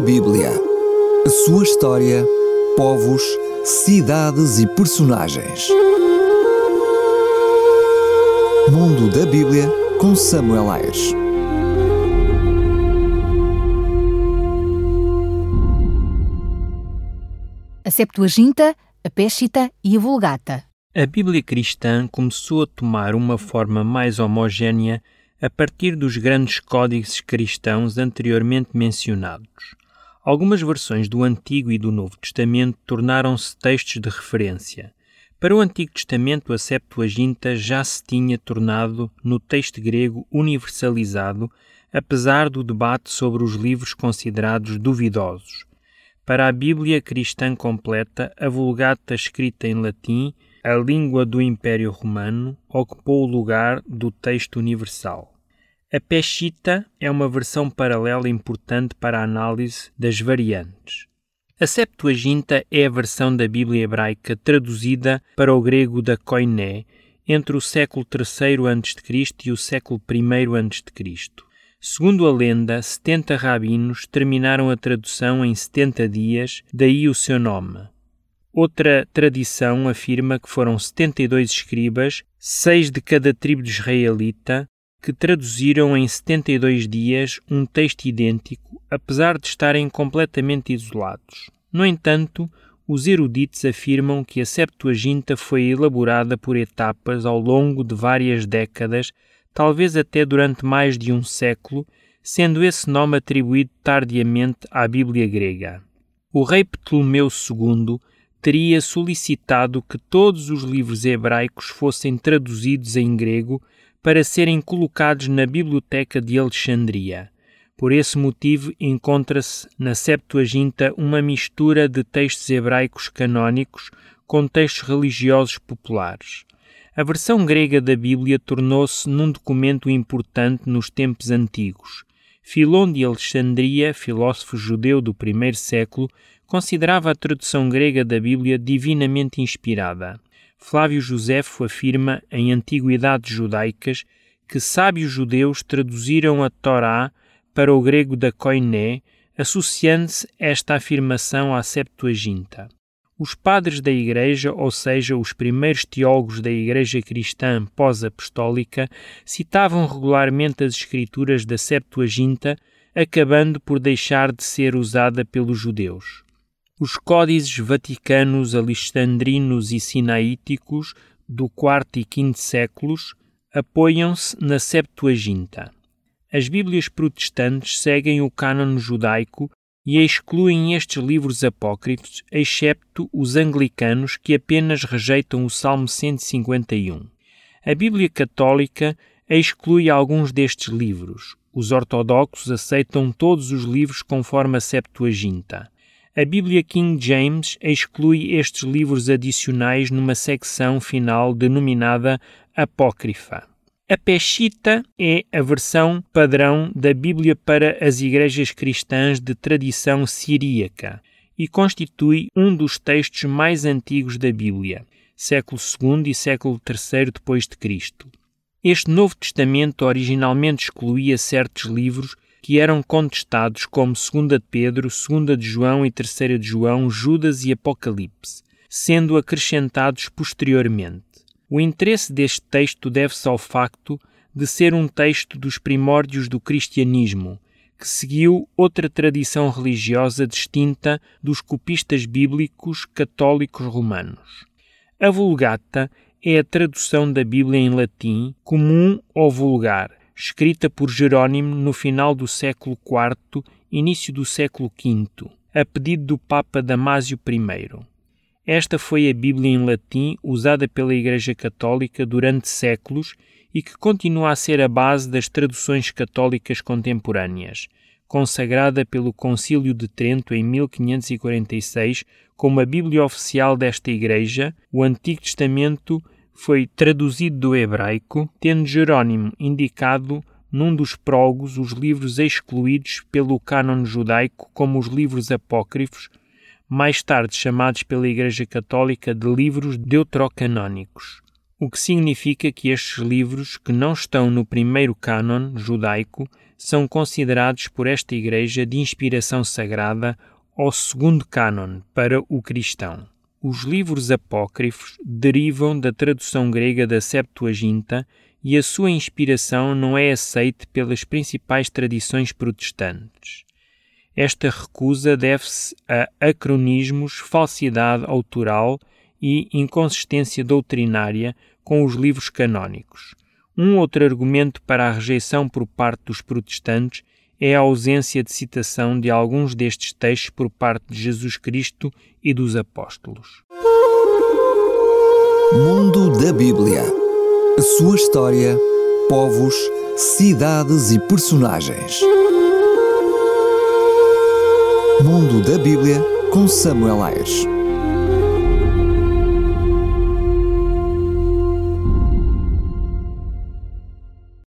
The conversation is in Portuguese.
A Bíblia. A sua história, povos, cidades e personagens. Mundo da Bíblia com Samuel Ayres. A Septuaginta, a Pescita e a Vulgata. A Bíblia cristã começou a tomar uma forma mais homogénea a partir dos grandes códices cristãos anteriormente mencionados. Algumas versões do Antigo e do Novo Testamento tornaram-se textos de referência. Para o Antigo Testamento, a Septuaginta já se tinha tornado no texto grego universalizado, apesar do debate sobre os livros considerados duvidosos. Para a Bíblia cristã completa, a Vulgata escrita em latim, a língua do Império Romano, ocupou o lugar do texto universal. A Peshitta é uma versão paralela importante para a análise das variantes. A Septuaginta é a versão da Bíblia hebraica traduzida para o grego da Koiné entre o século III a.C. e o século I a.C. Segundo a lenda, 70 rabinos terminaram a tradução em 70 dias, daí o seu nome. Outra tradição afirma que foram 72 escribas, seis de cada tribo de israelita, que traduziram em 72 dias um texto idêntico, apesar de estarem completamente isolados. No entanto, os eruditos afirmam que a Septuaginta foi elaborada por etapas ao longo de várias décadas, talvez até durante mais de um século, sendo esse nome atribuído tardiamente à Bíblia grega. O rei Ptolomeu II teria solicitado que todos os livros hebraicos fossem traduzidos em grego para serem colocados na Biblioteca de Alexandria. Por esse motivo, encontra-se na Septuaginta uma mistura de textos hebraicos canónicos com textos religiosos populares. A versão grega da Bíblia tornou-se num documento importante nos tempos antigos. Filon de Alexandria, filósofo judeu do primeiro século, considerava a tradução grega da Bíblia divinamente inspirada. Flávio Josefo afirma em Antiguidades Judaicas que sábios judeus traduziram a Torá para o grego da Koiné, associando-se esta afirmação à Septuaginta. Os padres da Igreja, ou seja, os primeiros teólogos da Igreja cristã pós-apostólica, citavam regularmente as escrituras da Septuaginta, acabando por deixar de ser usada pelos judeus. Os códices vaticanos, alexandrinos e sinaíticos do IV e V séculos apoiam-se na Septuaginta. As Bíblias protestantes seguem o cânon judaico e excluem estes livros apócrifos, excepto os anglicanos que apenas rejeitam o Salmo 151. A Bíblia católica exclui alguns destes livros. Os ortodoxos aceitam todos os livros conforme a Septuaginta. A Bíblia King James exclui estes livros adicionais numa secção final denominada Apócrifa. A Peshitta é a versão padrão da Bíblia para as igrejas cristãs de tradição siríaca e constitui um dos textos mais antigos da Bíblia, século II e século III depois de Cristo. Este Novo Testamento originalmente excluía certos livros que eram contestados como 2 de Pedro, 2 de João e 3 de João, Judas e Apocalipse, sendo acrescentados posteriormente. O interesse deste texto deve-se ao facto de ser um texto dos primórdios do cristianismo, que seguiu outra tradição religiosa distinta dos copistas bíblicos católicos romanos. A Vulgata é a tradução da Bíblia em latim comum ou vulgar, escrita por Jerónimo no final do século IV, início do século V, a pedido do Papa Damásio I. Esta foi a Bíblia em latim usada pela Igreja Católica durante séculos e que continua a ser a base das traduções católicas contemporâneas, consagrada pelo Concílio de Trento em 1546 como a Bíblia oficial desta Igreja, o Antigo Testamento foi traduzido do hebraico, tendo Jerónimo indicado num dos prólogos os livros excluídos pelo cânon judaico como os livros apócrifos, mais tarde chamados pela Igreja Católica de livros deuterocanônicos, o que significa que estes livros, que não estão no primeiro cânon judaico, são considerados por esta Igreja de inspiração sagrada ou segundo cânon para o cristão. Os livros apócrifos derivam da tradução grega da Septuaginta e a sua inspiração não é aceite pelas principais tradições protestantes. Esta recusa deve-se a acronismos, falsidade autoral e inconsistência doutrinária com os livros canónicos. Um outro argumento para a rejeição por parte dos protestantes é a ausência de citação de alguns destes textos por parte de Jesus Cristo e dos apóstolos. Mundo da Bíblia. A sua história, povos, cidades e personagens. Mundo da Bíblia com Samuel Ayres.